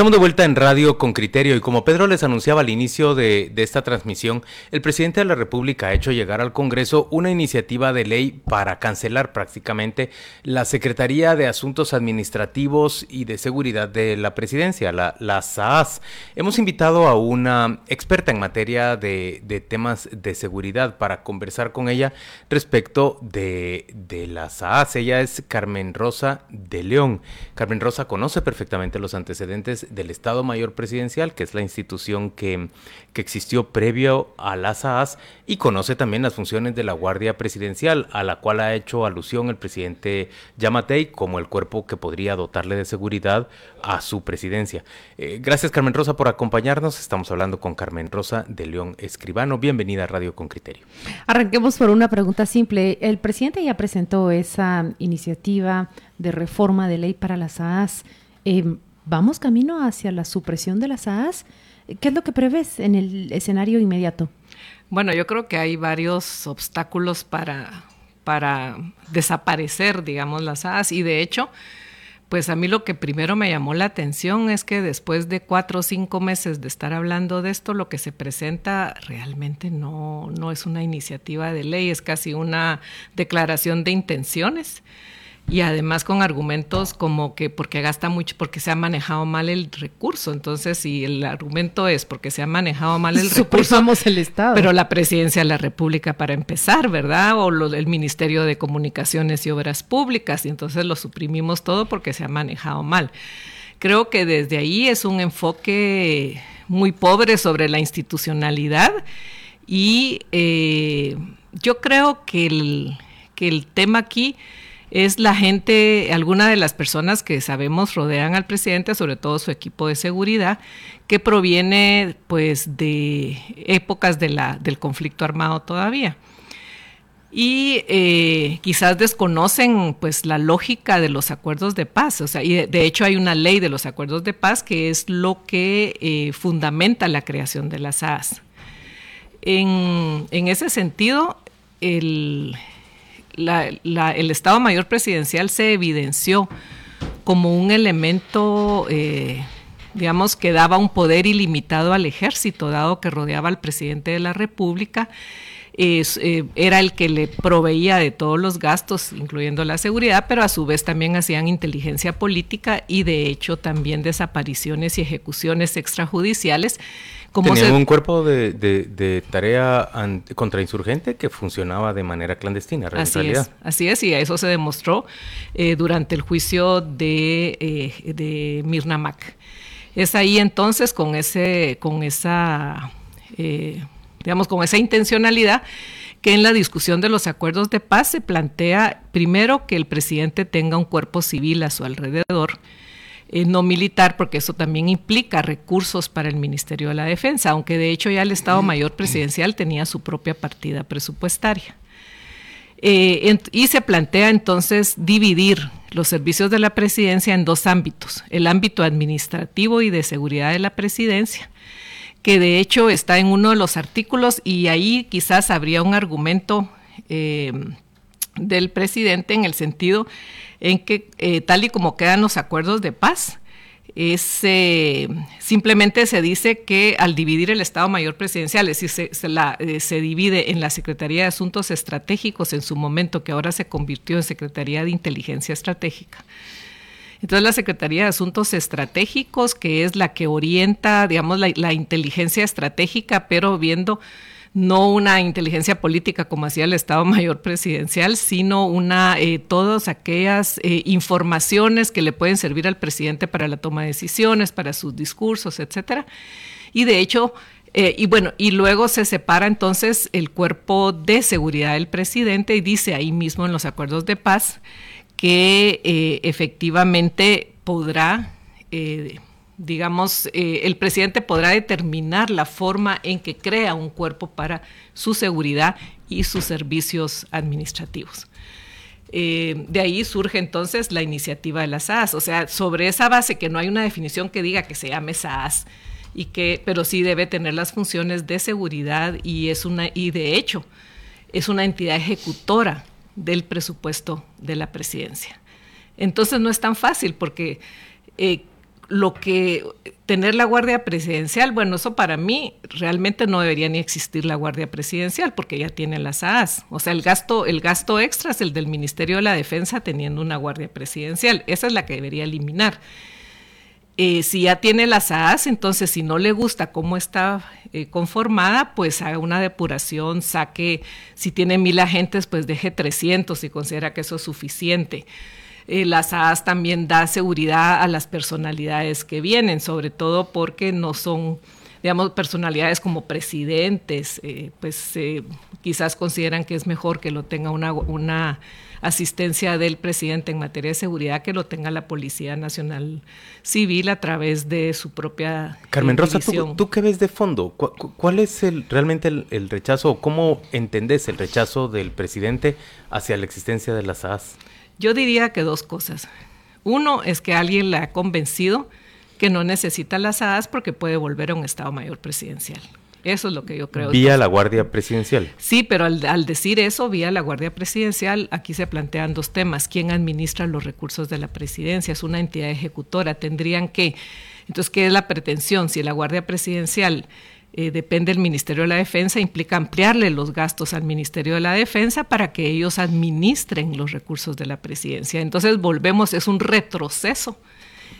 Estamos de vuelta en Radio con Criterio y como Pedro les anunciaba al inicio de, esta transmisión, el presidente de la República ha hecho llegar al Congreso una iniciativa de ley para cancelar prácticamente la Secretaría de Asuntos Administrativos y de Seguridad de la Presidencia, la, la SAAS. Hemos invitado a una experta en materia de, temas de seguridad para conversar con ella respecto de, de la SAAS. Ella es Carmen Rosa de León. Carmen Rosa conoce perfectamente los antecedentes del Estado Mayor Presidencial, que es la institución que, que existió previo a las AAS, y conoce también las funciones de la Guardia Presidencial, a la cual ha hecho alusión el presidente Yamatei como el cuerpo que podría dotarle de seguridad a su presidencia. Eh, gracias Carmen Rosa por acompañarnos. Estamos hablando con Carmen Rosa de León Escribano. Bienvenida a Radio con Criterio. Arranquemos por una pregunta simple. El presidente ya presentó esa iniciativa de reforma de ley para las AAS. Eh, ¿Vamos camino hacia la supresión de las AAS? ¿Qué es lo que prevés en el escenario inmediato? Bueno, yo creo que hay varios obstáculos para, para desaparecer, digamos, las AAS y de hecho, pues a mí lo que primero me llamó la atención es que después de cuatro o cinco meses de estar hablando de esto, lo que se presenta realmente no, no es una iniciativa de ley, es casi una declaración de intenciones y además con argumentos como que porque gasta mucho, porque se ha manejado mal el recurso. Entonces, si el argumento es porque se ha manejado mal el recurso, el Estado. Pero la presidencia de la República para empezar, ¿verdad? O lo, el Ministerio de Comunicaciones y Obras Públicas, y entonces lo suprimimos todo porque se ha manejado mal. Creo que desde ahí es un enfoque muy pobre sobre la institucionalidad y eh, yo creo que el, que el tema aquí es la gente, alguna de las personas que sabemos rodean al presidente, sobre todo su equipo de seguridad, que proviene pues de épocas del conflicto armado todavía. Y eh, quizás desconocen pues la lógica de los acuerdos de paz. O sea, y de, hecho hay una ley de los acuerdos de paz que es lo que eh, fundamenta la creación de las AAS. En, en ese sentido, el, el Estado Mayor Presidencial se evidenció como un elemento, eh, digamos, que daba un poder ilimitado al ejército, dado que rodeaba al presidente de la República. Eh, era el que le proveía de todos los gastos, incluyendo la seguridad, pero a su vez también hacían inteligencia política y de hecho también desapariciones y ejecuciones extrajudiciales Tenían un cuerpo de, tarea contrainsurgente que funcionaba de manera clandestina, en así realidad. Es, así es, y eso se demostró eh, durante el juicio de, eh, de Mirna Mac. Es ahí entonces con ese, con esa, eh, digamos, con esa intencionalidad que en la discusión de los acuerdos de paz se plantea primero que el presidente tenga un cuerpo civil a su alrededor, eh, no militar, porque eso también implica recursos para el Ministerio de la Defensa, aunque de hecho ya el Estado Mayor Presidencial tenía su propia partida presupuestaria. Eh, y se plantea entonces dividir los servicios de la presidencia en dos ámbitos, el ámbito administrativo y de seguridad de la presidencia, que de hecho está en uno de los artículos y ahí quizás habría un argumento eh, del presidente en el sentido en que eh, tal y como quedan los acuerdos de paz, es, eh, simplemente se dice que al dividir el Estado Mayor Presidencial, es decir, se, se, divide en la Secretaría de Asuntos Estratégicos en su momento, que ahora se convirtió en Secretaría de Inteligencia Estratégica. Entonces la Secretaría de Asuntos Estratégicos, que es la que orienta, digamos, la inteligencia estratégica, pero viendo no una inteligencia política como hacía el Estado Mayor Presidencial, sino una eh, todas aquellas eh, informaciones que le pueden servir al presidente para la toma de decisiones, para sus discursos, etcétera. Y de hecho, eh, y bueno, y luego se separa entonces el cuerpo de seguridad del presidente y dice ahí mismo en los acuerdos de paz que efectivamente podrá digamos, eh, el presidente podrá determinar la forma en que crea un cuerpo para su seguridad y sus servicios administrativos. Eh, de ahí surge entonces la iniciativa de la SAS. O sea, sobre esa base que no hay una definición que diga que se llame SAS, y que, pero sí debe tener las funciones de seguridad y es una, y de hecho, es una entidad ejecutora del presupuesto de la presidencia. Entonces no es tan fácil porque eh, lo que tener la guardia presidencial, bueno, eso para mí realmente no debería ni existir la guardia presidencial porque ya tiene las AAS. O sea, el gasto, el gasto extra es el del Ministerio de la Defensa teniendo una guardia presidencial. Esa es la que debería eliminar. Eh, si ya tiene las AAS, entonces si no le gusta cómo está eh, conformada, pues haga una depuración, saque, si tiene mil agentes, pues deje 300 si considera que eso es suficiente. Eh, las AAS también da seguridad a las personalidades que vienen, sobre todo porque no son, digamos, personalidades como presidentes, pues quizás consideran que es mejor que lo tenga una asistencia del presidente en materia de seguridad que lo tenga la Policía Nacional Civil a través de su propia Carmen Rosa, ¿tú, qué ves de fondo? ¿Cuál es el, realmente el, el rechazo o cómo entendés el rechazo del presidente hacia la existencia de las AAS? Yo diría que dos cosas. Uno es que alguien le ha convencido que no necesita las AAS porque puede volver a un Estado Mayor presidencial. Eso es lo que yo creo. Vía la Guardia Presidencial. Sí, pero al, decir eso, vía la Guardia Presidencial, aquí se plantean dos temas. ¿Quién administra los recursos de la presidencia? Es una entidad ejecutora. Tendrían que... Entonces, ¿qué es la pretensión? Si la Guardia Presidencial eh, depende del Ministerio de la Defensa, implica ampliarle los gastos al Ministerio de la Defensa para que ellos administren los recursos de la presidencia. Entonces volvemos, es un retroceso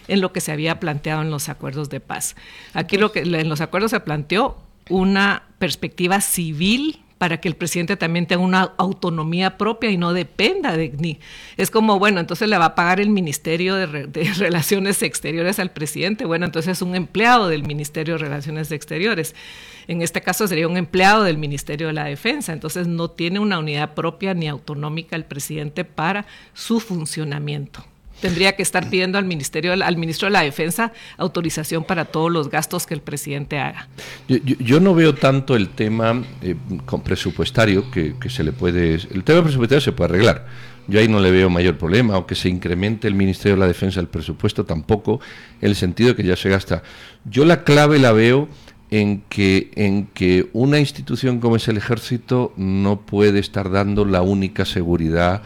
en lo que se había planteado en los acuerdos de paz. Aquí lo que en los acuerdos se planteó una perspectiva civil para que el presidente también tenga una autonomía propia y no dependa de ni. Es como bueno entonces le va a pagar el ministerio de, relaciones exteriores al presidente. Bueno entonces es un empleado del ministerio de relaciones exteriores. En este caso sería un empleado del ministerio de la defensa. Entonces no tiene una unidad propia ni autonómica el presidente para su funcionamiento tendría que estar pidiendo al ministerio, al ministro de la Defensa autorización para todos los gastos que el presidente haga. Yo, no veo tanto el tema eh, presupuestario que, se le puede, el tema presupuestario se puede arreglar. Yo ahí no le veo mayor problema, o que se incremente el Ministerio de la Defensa el presupuesto tampoco, en el sentido que ya se gasta. Yo la clave la veo en que, en que una institución como es el ejército no puede estar dando la única seguridad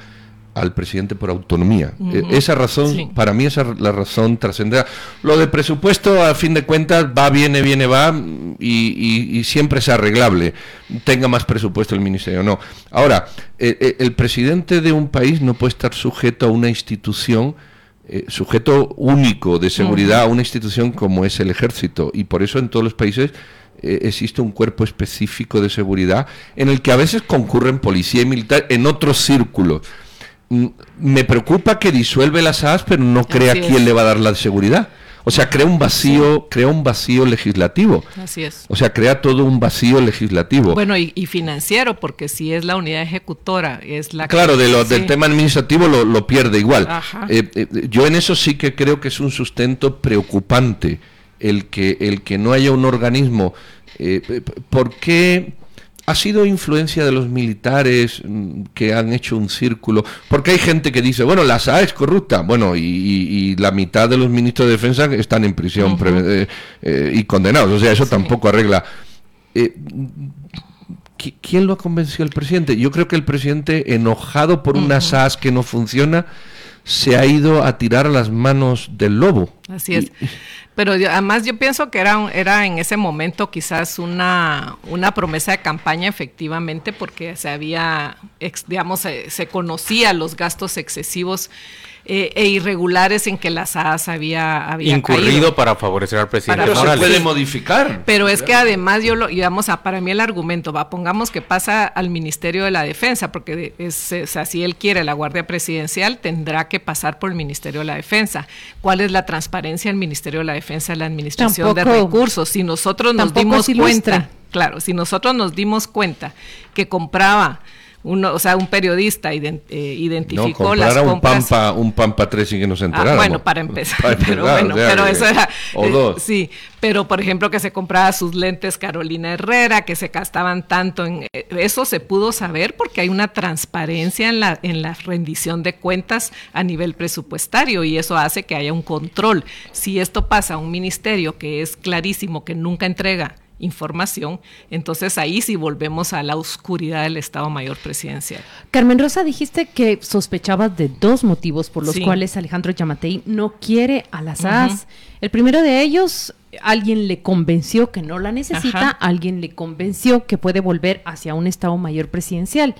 al presidente por autonomía. E, esa razón, para mí esa es la razón trascendental. Lo de presupuesto, a fin de cuentas, va, viene, viene, va, y, siempre es arreglable. Tenga más presupuesto el ministerio o no. Ahora, e, e, el, presidente de un país no puede estar sujeto a una institución, eh, sujeto único de seguridad a una institución como es el ejército. Y por eso en todos los países eh, existe un cuerpo específico de seguridad en el que a veces concurren policía y militar en otros círculos me preocupa que disuelve las SAS, pero no crea quién le va a dar la seguridad. O sea, crea un vacío, crea un vacío legislativo. Así es. O sea, crea todo un vacío legislativo. Bueno, y, financiero, porque si es la unidad ejecutora, es la Claro, de lo, del tema administrativo lo, pierde igual. Eh, eh, yo en eso sí que creo que es un sustento preocupante el que, el que no haya un organismo. Eh, ¿Por qué? Ha sido influencia de los militares mm, que han hecho un círculo, porque hay gente que dice, bueno, la SA es corrupta, bueno, y, la mitad de los ministros de defensa están en prisión eh, eh, y condenados, o sea, eso tampoco arregla. Eh, ¿Quién lo ha convencido el presidente? Yo creo que el presidente, enojado por una SAS que no funciona, se ha ido a tirar las manos del lobo. Así es. Pero además yo pienso que era, era en ese momento quizás una, una promesa de campaña efectivamente porque se había, digamos, se conocía los gastos excesivos eh, e irregulares en que la SAS había, había incurrido para favorecer al presidente. Pero se puede modificar. Pero es que además yo lo, digamos, a, para mí el argumento va, pongamos que pasa al Ministerio de la Defensa, porque es, así él quiere la Guardia Presidencial, tendrá que pasar por el Ministerio de la Defensa. ¿Cuál es la transparencia del Ministerio de la Defensa en la administración de recursos? Si nosotros nos dimos cuenta, claro, si nosotros nos dimos cuenta que compraba uno, o sea, un periodista ident, eh, identificó no, las un compras. Pampa, un Pampa 3 y que nos enteráramos. Ah, bueno, para empezar, para pero bueno, o sea, pero eso era, o dos. Eh, sí, pero por ejemplo que se compraba sus lentes Carolina Herrera, que se gastaban tanto en eh, eso se pudo saber porque hay una transparencia en la en la rendición de cuentas a nivel presupuestario y eso hace que haya un control. Si esto pasa a un ministerio que es clarísimo que nunca entrega información, entonces ahí sí volvemos a la oscuridad del Estado Mayor Presidencial. Carmen Rosa, dijiste que sospechabas de dos motivos por los sí. cuales Alejandro Yamatei no quiere a las. Uh -huh. El primero de ellos, alguien le convenció que no la necesita, Ajá. alguien le convenció que puede volver hacia un Estado Mayor Presidencial.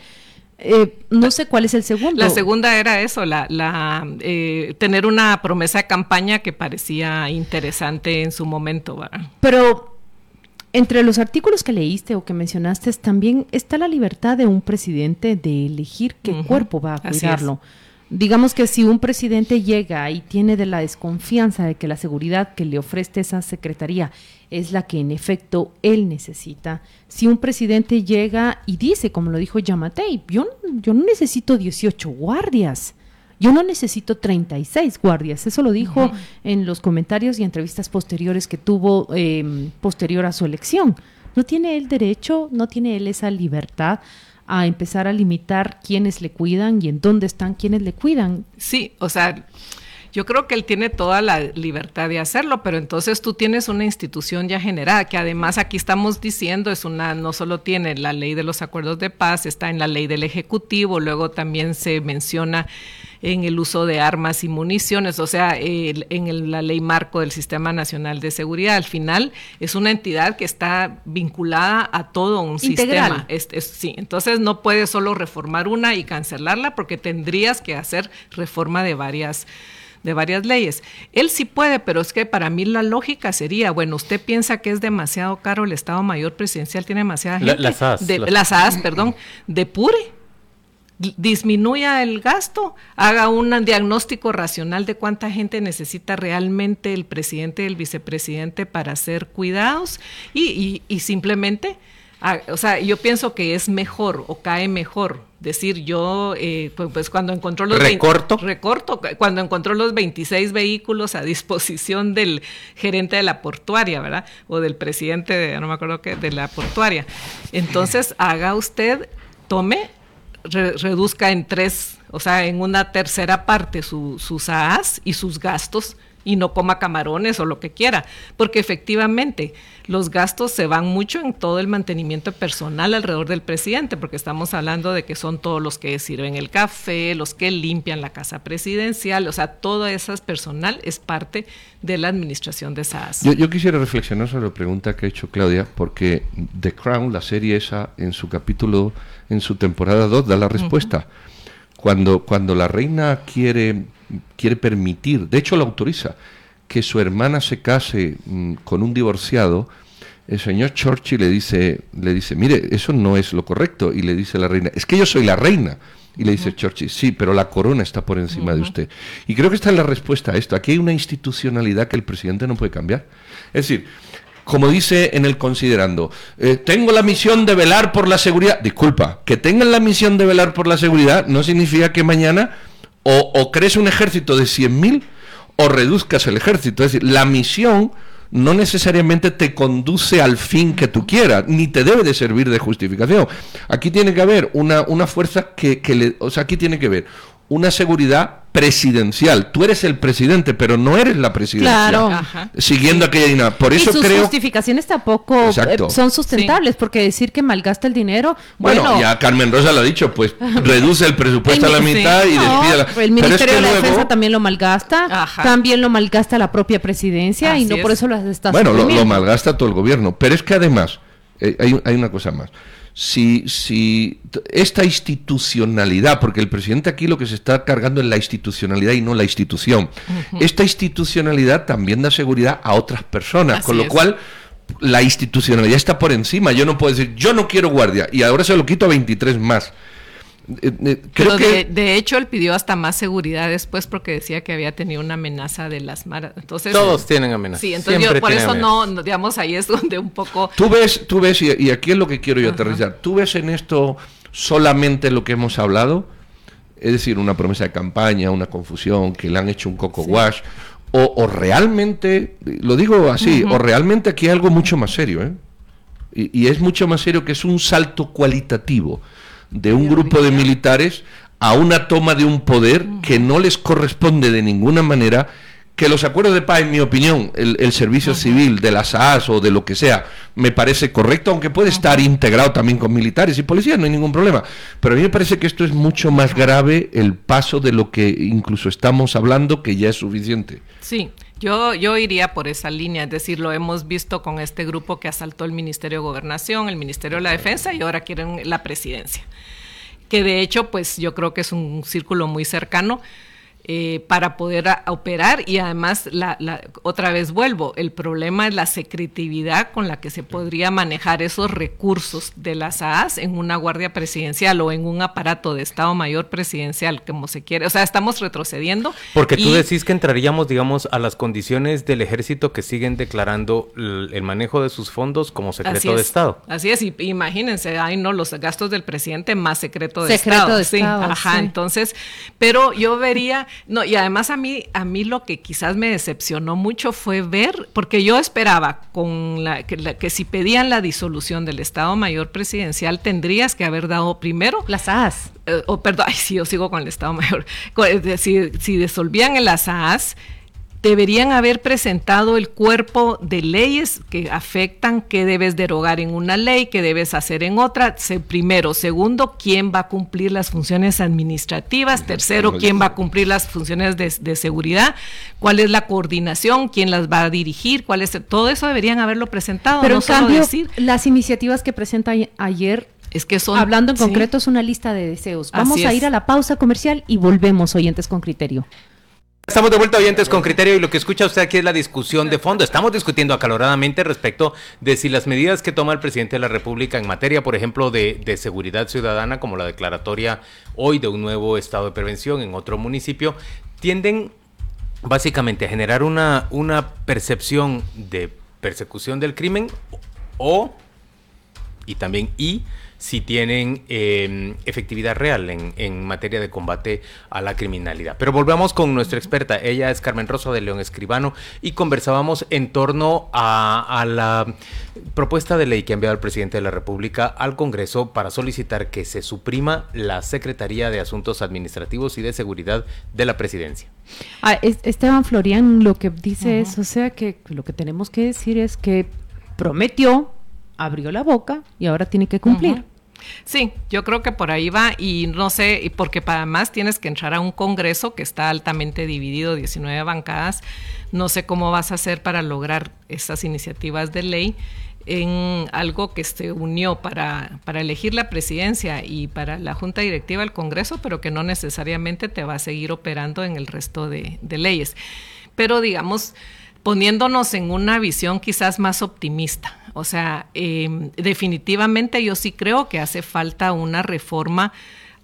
Eh, no sé cuál es el segundo. La segunda era eso, la, la eh, tener una promesa de campaña que parecía interesante en su momento. ¿verdad? Pero entre los artículos que leíste o que mencionaste, también está la libertad de un presidente de elegir qué uh -huh. cuerpo va a cuidarlo. Digamos que si un presidente llega y tiene de la desconfianza de que la seguridad que le ofrece esa secretaría es la que en efecto él necesita, si un presidente llega y dice, como lo dijo Yamatei, yo, yo no necesito 18 guardias, yo no necesito 36 guardias, eso lo dijo uh -huh. en los comentarios y entrevistas posteriores que tuvo eh, posterior a su elección. ¿No tiene él derecho, no tiene él esa libertad a empezar a limitar quiénes le cuidan y en dónde están quienes le cuidan? Sí, o sea, yo creo que él tiene toda la libertad de hacerlo, pero entonces tú tienes una institución ya generada, que además aquí estamos diciendo, es una, no solo tiene la ley de los acuerdos de paz, está en la ley del Ejecutivo, luego también se menciona en el uso de armas y municiones, o sea, el, en el, la ley marco del Sistema Nacional de Seguridad. Al final es una entidad que está vinculada a todo un Integral. sistema. Es, es, sí, entonces no puedes solo reformar una y cancelarla porque tendrías que hacer reforma de varias de varias leyes. Él sí puede, pero es que para mí la lógica sería, bueno, usted piensa que es demasiado caro el Estado Mayor Presidencial, tiene demasiada gente. La, las AS. De, las, las AS, perdón, depure disminuya el gasto, haga un diagnóstico racional de cuánta gente necesita realmente el presidente y el vicepresidente para ser cuidados y, y, y simplemente, o sea, yo pienso que es mejor o cae mejor decir yo, eh, pues, pues, cuando encontró los... ¿Recorto? 20, recorto, cuando encontró los 26 vehículos a disposición del gerente de la portuaria, ¿verdad? O del presidente, de, no me acuerdo qué, de la portuaria. Entonces, haga usted, tome Re, reduzca en tres, o sea, en una tercera parte su, sus AAs y sus gastos y no coma camarones o lo que quiera, porque efectivamente los gastos se van mucho en todo el mantenimiento personal alrededor del presidente, porque estamos hablando de que son todos los que sirven el café, los que limpian la casa presidencial, o sea, todo ese personal es parte de la administración de SAS. Yo, yo quisiera reflexionar sobre la pregunta que ha hecho Claudia, porque The Crown, la serie esa, en su capítulo en su temporada 2 da la respuesta. Uh -huh. Cuando, cuando la reina quiere, quiere permitir, de hecho lo autoriza, que su hermana se case mmm, con un divorciado, el señor Churchill le dice, le dice, mire, eso no es lo correcto. Y le dice la reina, es que yo soy la reina. Y le dice uh -huh. Churchill, sí, pero la corona está por encima uh -huh. de usted. Y creo que esta es la respuesta a esto. Aquí hay una institucionalidad que el presidente no puede cambiar. Es decir, como dice en el considerando, eh, tengo la misión de velar por la seguridad. Disculpa, que tengan la misión de velar por la seguridad no significa que mañana o, o crees un ejército de 100.000 o reduzcas el ejército. Es decir, la misión no necesariamente te conduce al fin que tú quieras, ni te debe de servir de justificación. Aquí tiene que haber una, una fuerza que, que le, o sea, aquí tiene que haber una seguridad presidencial. Tú eres el presidente, pero no eres la presidencia. Claro. Ajá. Siguiendo aquella dinámica. Por eso y sus creo. justificaciones tampoco eh, son sustentables, sí. porque decir que malgasta el dinero. Bueno, bueno, ya Carmen Rosa lo ha dicho, pues reduce el presupuesto el, a la mitad sí. y no, despide la. El Ministerio es que de la luego... Defensa también lo malgasta, Ajá. también lo malgasta la propia presidencia Así y no es. por eso las está Bueno, lo, lo, malgasta todo el gobierno. Pero es que además, eh, hay, hay una cosa más si, si esta institucionalidad, porque el presidente aquí lo que se está cargando es la institucionalidad y no la institución, uh -huh. esta institucionalidad también da seguridad a otras personas, Así con lo es. cual la institucionalidad está por encima. Yo no puedo decir, yo no quiero guardia y ahora se lo quito a 23 más. Eh, eh, creo Pero que de, de, hecho él pidió hasta más seguridad después porque decía que había tenido una amenaza de las maras. Entonces todos tienen amenazas. Sí, entonces yo, por eso no, no, digamos ahí es donde un poco. Tú ves, tú ves y, y, aquí es lo que quiero yo Ajá. aterrizar. Tú ves en esto solamente lo que hemos hablado, es decir, una promesa de campaña, una confusión, que le han hecho un coco wash, o, realmente, lo digo así, o realmente aquí hay algo mucho más serio, ¿eh? y, es mucho más serio que es un salto cualitativo de un grupo de militares a una toma de un poder que no les corresponde de ninguna manera que los acuerdos de paz, en mi opinión, el, servicio civil de las AAS o de lo que sea, me parece correcto, aunque puede estar integrado también con militares y policías, no hay ningún problema. Pero a mí me parece que esto es mucho más grave el paso de lo que incluso estamos hablando, que ya es suficiente. Sí, yo, yo iría por esa línea, es decir, lo hemos visto con este grupo que asaltó el Ministerio de Gobernación, el Ministerio de la Defensa y ahora quieren la presidencia. Que de hecho, pues yo creo que es un círculo muy cercano eh, para poder operar y además la, otra vez vuelvo el problema es la secretividad con la que se podría manejar esos recursos de las AAS en una guardia presidencial o en un aparato de Estado Mayor presidencial como se quiere. O sea estamos retrocediendo porque tú decís que entraríamos digamos a las condiciones del ejército que siguen declarando el, manejo de sus fondos como secreto de Estado. Así es y imagínense hay no los gastos del presidente más secreto de Estado. de sí, ajá entonces pero yo vería no, y además a mí, a mí lo que quizás me decepcionó mucho fue ver, porque yo esperaba con la, que, si pedían la disolución del Estado Mayor Presidencial, tendrías que haber dado primero. Las AAS. Eh, o perdón, ay, sí, yo sigo con el Estado Mayor. Si, si disolvían en las AAS, deberían haber presentado el cuerpo de leyes que afectan qué debes derogar en una ley, qué debes hacer en otra. primero, segundo, quién va a cumplir las funciones administrativas. Tercero, quién va a cumplir las funciones de, seguridad. Cuál es la coordinación, quién las va a dirigir, cuál es todo eso deberían haberlo presentado. Pero en cambio, las iniciativas que presenta ayer es que son. Hablando en concreto, es una lista de deseos. Vamos a ir a la pausa comercial y volvemos, oyentes con criterio. Estamos de vuelta oyentes con criterio y lo que escucha usted aquí es la discusión de fondo. Estamos discutiendo acaloradamente respecto de si las medidas que toma el presidente de la República en materia, por ejemplo, de, seguridad ciudadana, como la declaratoria hoy de un nuevo estado de prevención en otro municipio, tienden básicamente a generar una, una percepción de persecución del crimen o, y también y, si tienen em, efectividad real en, materia de combate a la criminalidad. Pero volvamos con nuestra experta. Ella es Carmen Rosa de León Escribano y conversábamos en torno a, a la propuesta de ley que ha enviado el presidente de la República al Congreso para solicitar que se suprima la Secretaría de Asuntos Administrativos y de Seguridad de la Presidencia. Ah, Esteban Florian lo que dice es, o sea, que lo que tenemos que decir es que prometió, abrió la boca y ahora tiene que cumplir. Sí, yo creo que por ahí va y no sé, porque además tienes que entrar a un congreso que está altamente dividido, 19 bancadas, no sé cómo vas a hacer para lograr esas iniciativas de ley en algo que se unió para, para elegir la presidencia y para la junta directiva del Congreso, pero que no necesariamente te va a seguir operando en el resto de leyes. Pero digamos, poniéndonos en una visión quizás más optimista o sea, em, definitivamente yo sí creo que hace falta una reforma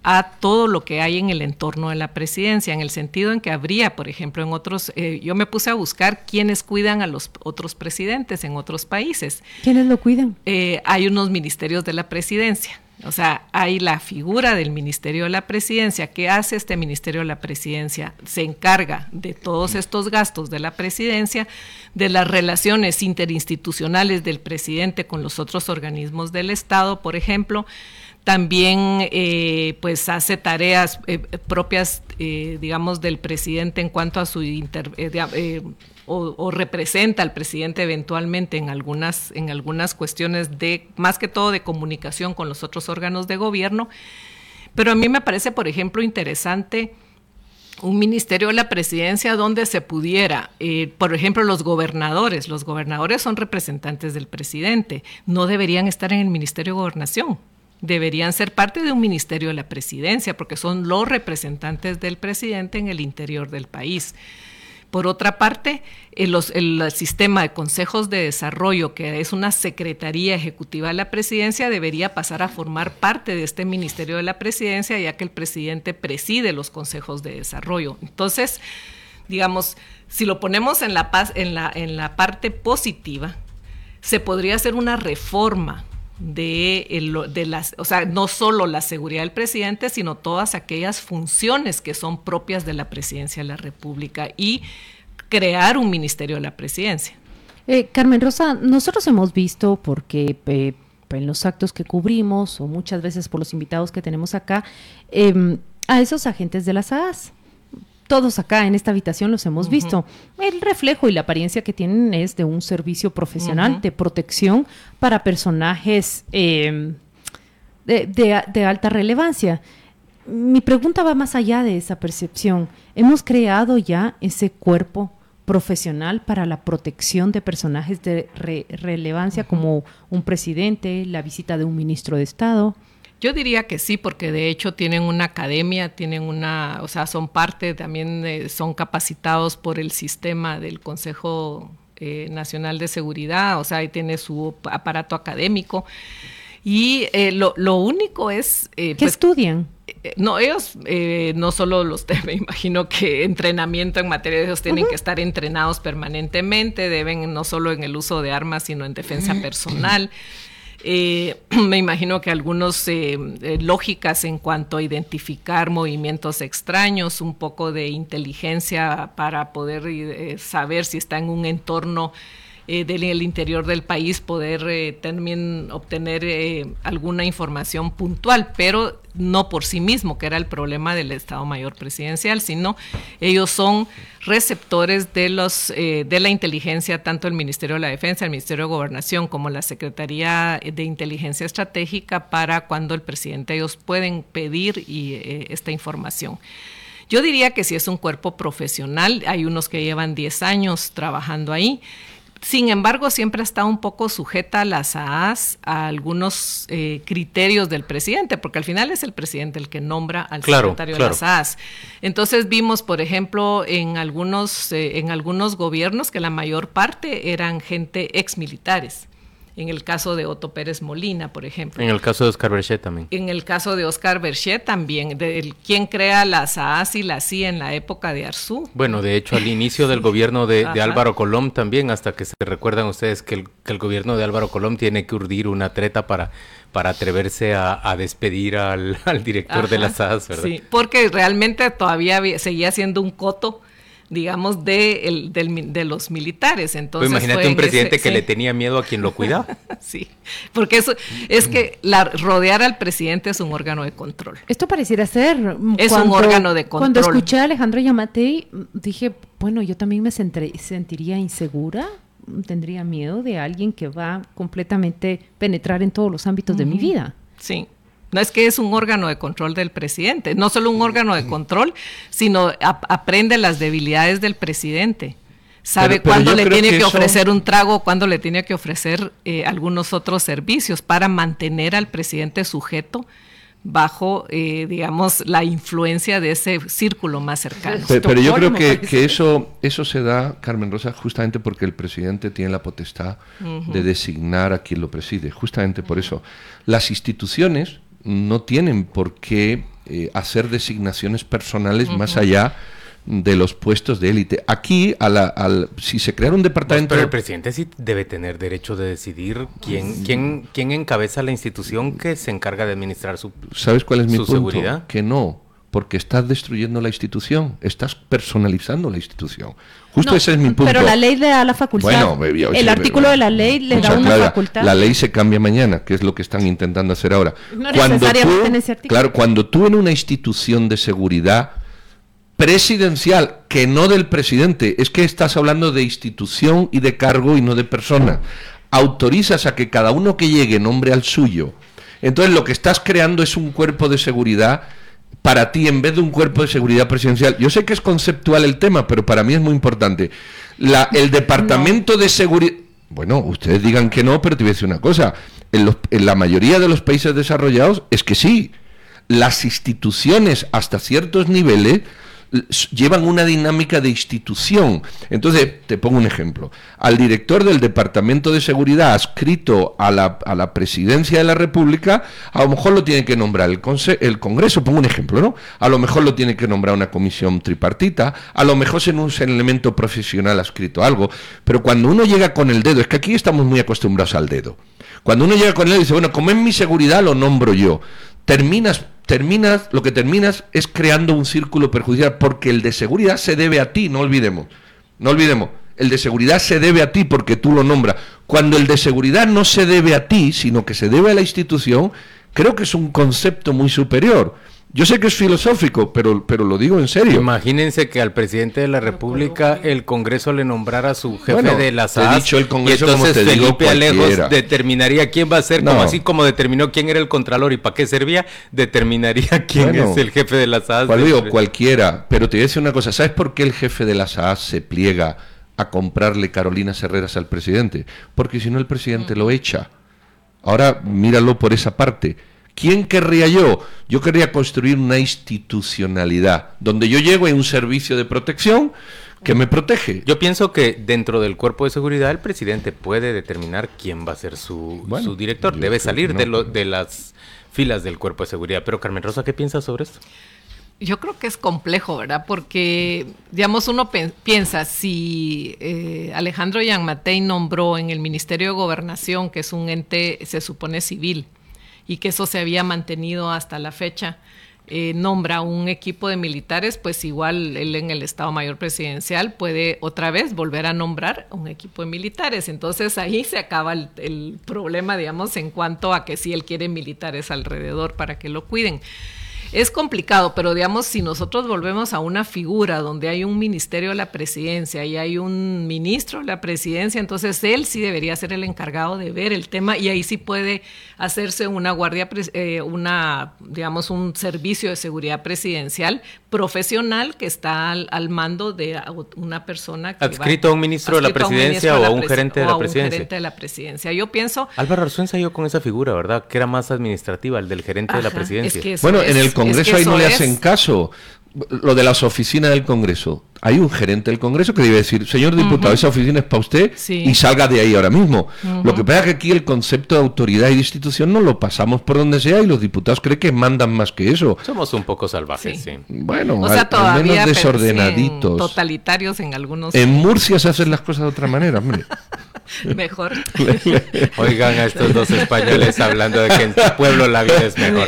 a todo lo que hay en el entorno de la presidencia, en el sentido en que habría, por ejemplo, en otros, eh, yo me puse a buscar quiénes cuidan a los otros presidentes en otros países. ¿Quiénes lo cuidan? Eh, hay unos ministerios de la presidencia. O sea, hay la figura del Ministerio de la Presidencia. ¿Qué hace este Ministerio de la Presidencia? Se encarga de todos estos gastos de la presidencia, de las relaciones interinstitucionales del presidente con los otros organismos del Estado, por ejemplo. También eh, pues hace tareas eh, propias, eh, digamos, del presidente en cuanto a su inter, o, representa al presidente eventualmente en algunas, en algunas cuestiones de, más que todo de comunicación con los otros órganos de gobierno. Pero a mí me parece, por ejemplo, interesante un ministerio de la presidencia donde se pudiera, eh, por ejemplo, los gobernadores, los gobernadores son representantes del presidente, no deberían estar en el Ministerio de Gobernación, deberían ser parte de un ministerio de la presidencia porque son los representantes del presidente en el interior del país. Por otra parte, el, sistema de consejos de desarrollo, que es una secretaría ejecutiva de la presidencia, debería pasar a formar parte de este ministerio de la presidencia, ya que el presidente preside los consejos de desarrollo. Entonces, digamos, si lo ponemos en la, en la, en la parte positiva, se podría hacer una reforma de, de las, o sea, no solo la seguridad del presidente, sino todas aquellas funciones que son propias de la presidencia de la República y crear un ministerio de la presidencia. Eh, Carmen Rosa, nosotros hemos visto, porque eh, en los actos que cubrimos o muchas veces por los invitados que tenemos acá, em, a esos agentes de las SAS todos acá en esta habitación los hemos visto. El reflejo y la apariencia que tienen es de un servicio profesional de protección para personajes em, de, alta relevancia. Mi pregunta va más allá de esa percepción. ¿Hemos creado ya ese cuerpo profesional para la protección de personajes de relevancia como un presidente, la visita de un ministro de Estado? Yo diría que sí, porque de hecho tienen una academia, tienen una, o sea, son parte, también son capacitados por el sistema del Consejo eh, Nacional de Seguridad, o sea, ahí tiene su aparato académico. Y eh, lo, lo, único es... Eh, ¿Qué pues, estudian? no, ellos no solo los, me imagino que entrenamiento en materia de ellos tienen que estar entrenados permanentemente, deben no solo en el uso de armas, sino en defensa personal. Eh, me imagino que algunas eh, eh, lógicas en cuanto a identificar movimientos extraños, un poco de inteligencia para poder saber si está en un entorno eh, del interior del país poder eh, también obtener eh, alguna información puntual, pero no por sí mismo, que era el problema del Estado Mayor Presidencial, sino ellos son receptores de los de la inteligencia, tanto el Ministerio de la Defensa, el Ministerio de Gobernación, como la Secretaría de Inteligencia Estratégica, para cuando el presidente ellos pueden pedir y, esta información. Yo diría que si es un cuerpo profesional, hay unos que llevan 10 años trabajando ahí, sin embargo, siempre ha estado un poco sujeta a las AAS a algunos eh, criterios del presidente, porque al final es el presidente el que nombra al secretario de las AAS. Entonces vimos, por ejemplo, en algunos, eh, en algunos gobiernos que la mayor parte eran gente ex militares en el caso de Otto Pérez Molina, por ejemplo. En el caso de Oscar Berchet también. En el caso de Oscar Berchet también, de quien crea las AAS y la CIA en la época de Arzú. Bueno, de hecho, al inicio del gobierno de, Álvaro Colón también, hasta que se recuerdan ustedes que el, gobierno de Álvaro Colón tiene que urdir una treta para, para atreverse a, despedir al, director de las AAS, ¿verdad? Sí, porque realmente todavía seguía siendo un coto digamos, de, el, de los militares. Entonces, pues imagínate un presidente que le tenía miedo a quien lo cuidaba. sí, porque eso, es que la, rodear al presidente es un órgano de control. Esto pareciera ser... Es un órgano de control. Cuando escuché a Alejandro Yamatei, dije, bueno, yo también me sentiría insegura tendría miedo de alguien que va completamente penetrar en todos los ámbitos de mi vida. Sí. No es que es un órgano de control del presidente, no solo un órgano de control, sino aprende las debilidades del presidente. Sabe cuándo le tiene que, ofrecer un trago, cuándo le tiene que ofrecer eh, algunos otros servicios para mantener al presidente sujeto bajo, eh, digamos, la influencia de ese círculo más cercano. Pero, yo creo que, eso, eso se da, Carmen Rosa, justamente porque el presidente tiene la potestad de designar a quien lo preside. Justamente por eso. Las instituciones no tienen por qué eh, hacer designaciones personales más allá de los puestos de élite. Aquí, a la, si se creara un departamento... pero el presidente sí debe tener derecho de decidir quién, quién, quién encabeza la institución que se encarga de administrar su ¿Sabes cuál es mi punto? Seguridad? Que no porque estás destruyendo la institución, estás personalizando la institución. Justo ese es mi punto. Pero la ley le da la facultad. Bueno, el artículo de la ley le da una facultad. La ley se cambia mañana, que es lo que están intentando hacer ahora. No cuando tú, en ese artículo. Claro, cuando tú en una institución de seguridad presidencial, que no del presidente, es que estás hablando de institución y de cargo y no de persona, autorizas a que cada uno que llegue nombre al suyo. Entonces lo que estás creando es un cuerpo de seguridad para ti en vez de un cuerpo de seguridad presidencial. Yo sé que es conceptual el tema, pero para mí es muy importante. La, el departamento de seguridad... Bueno, ustedes digan que no, pero te voy a decir una cosa. En, en la mayoría de los países desarrollados es que sí. Las instituciones hasta ciertos niveles llevan una dinámica de institución. Entonces, te pongo un ejemplo. Al director del Departamento de Seguridad adscrito a la, a la presidencia de la República, a lo mejor lo tiene que nombrar el, el Congreso, pongo un ejemplo, ¿no? A lo mejor lo tiene que nombrar una comisión tripartita, a lo mejor se un elemento profesional adscrito a algo, pero cuando uno llega con el dedo, es que aquí estamos muy acostumbrados al dedo. Cuando uno llega con el dedo y dice, bueno, como es mi seguridad, lo nombro yo. Terminas terminas, lo que terminas es creando un círculo perjudicial, porque el de seguridad se debe a ti, no olvidemos. No olvidemos, el de seguridad se debe a ti porque tú lo nombras. Cuando el de seguridad no se debe a ti, sino que se debe a la institución, creo que es un concepto muy superior. Yo sé que es filosófico, pero, pero lo digo en serio. Imagínense que al presidente de la República el Congreso le nombrara a su jefe de la SAS. dicho el Congreso, y entonces Felipe Alejos determinaría quién va a ser, como así como determinó quién era el Contralor y para qué servía, determinaría quién es el jefe de la SAS. Cual digo, cualquiera. Pero te voy a decir una cosa, ¿sabes por qué el jefe de la SAS se pliega a comprarle Carolinas Herreras al presidente? Porque si no el presidente lo echa. Ahora míralo por esa parte ¿Quién querría yo? Yo querría construir una institucionalidad donde yo llego a un servicio de protección que me protege. Yo pienso que dentro del cuerpo de seguridad el presidente puede determinar quién va a ser su, director. Debe salir de, lo, de las filas del cuerpo de seguridad. Pero Carmen Rosa, ¿qué piensas sobre esto? Yo creo que es complejo, ¿verdad? Porque, digamos, uno piensa, si eh, Alejandro Yanmatei nombró en el Ministerio de Gobernación, que es un ente, se supone civil, y que eso se había mantenido hasta la fecha. Eh, nombra un equipo de militares, pues igual él en el Estado Mayor Presidencial puede otra vez volver a nombrar un equipo de militares. Entonces ahí se acaba el, el problema, digamos, en cuanto a que si él quiere militares alrededor para que lo cuiden. Es complicado, pero digamos, si nosotros volvemos a una figura donde hay un ministerio de la presidencia y hay un ministro de la presidencia, entonces él sí debería ser el encargado de ver el tema y ahí sí puede hacerse una guardia, eh, una, digamos, un servicio de seguridad presidencial profesional que está al, mando de una persona que adscrito a un ministro de la presidencia o a un gerente de la presidencia. gerente de la presidencia. Yo pienso. Álvaro Arzuenza yo con esa figura, ¿verdad? Que era más administrativa, el del gerente de la presidencia. bueno, en el Congreso ahí no le hacen caso. Lo de las oficinas del Congreso. Hay un gerente del Congreso que debe decir, señor diputado, esa oficina es para usted y salga de ahí ahora mismo. Lo que pasa es que aquí el concepto de autoridad y de institución no lo pasamos por donde sea y los diputados creen que mandan más que eso. Somos un poco salvajes, sí. Bueno, al, menos desordenaditos. Totalitarios en algunos. En Murcia se hacen las cosas de otra manera, hombre. Mejor. Oigan a estos dos españoles hablando de que en tu pueblo la vida es mejor.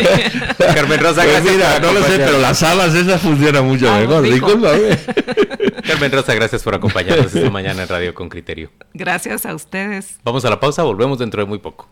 Carmen Rosa, pues mira, no lo sé, pero las alas esas funcionan mucho ah, mejor. Discúlpame. Carmen Rosa, gracias por acompañarnos esta mañana en Radio con Criterio. Gracias a ustedes. Vamos a la pausa, volvemos dentro de muy poco.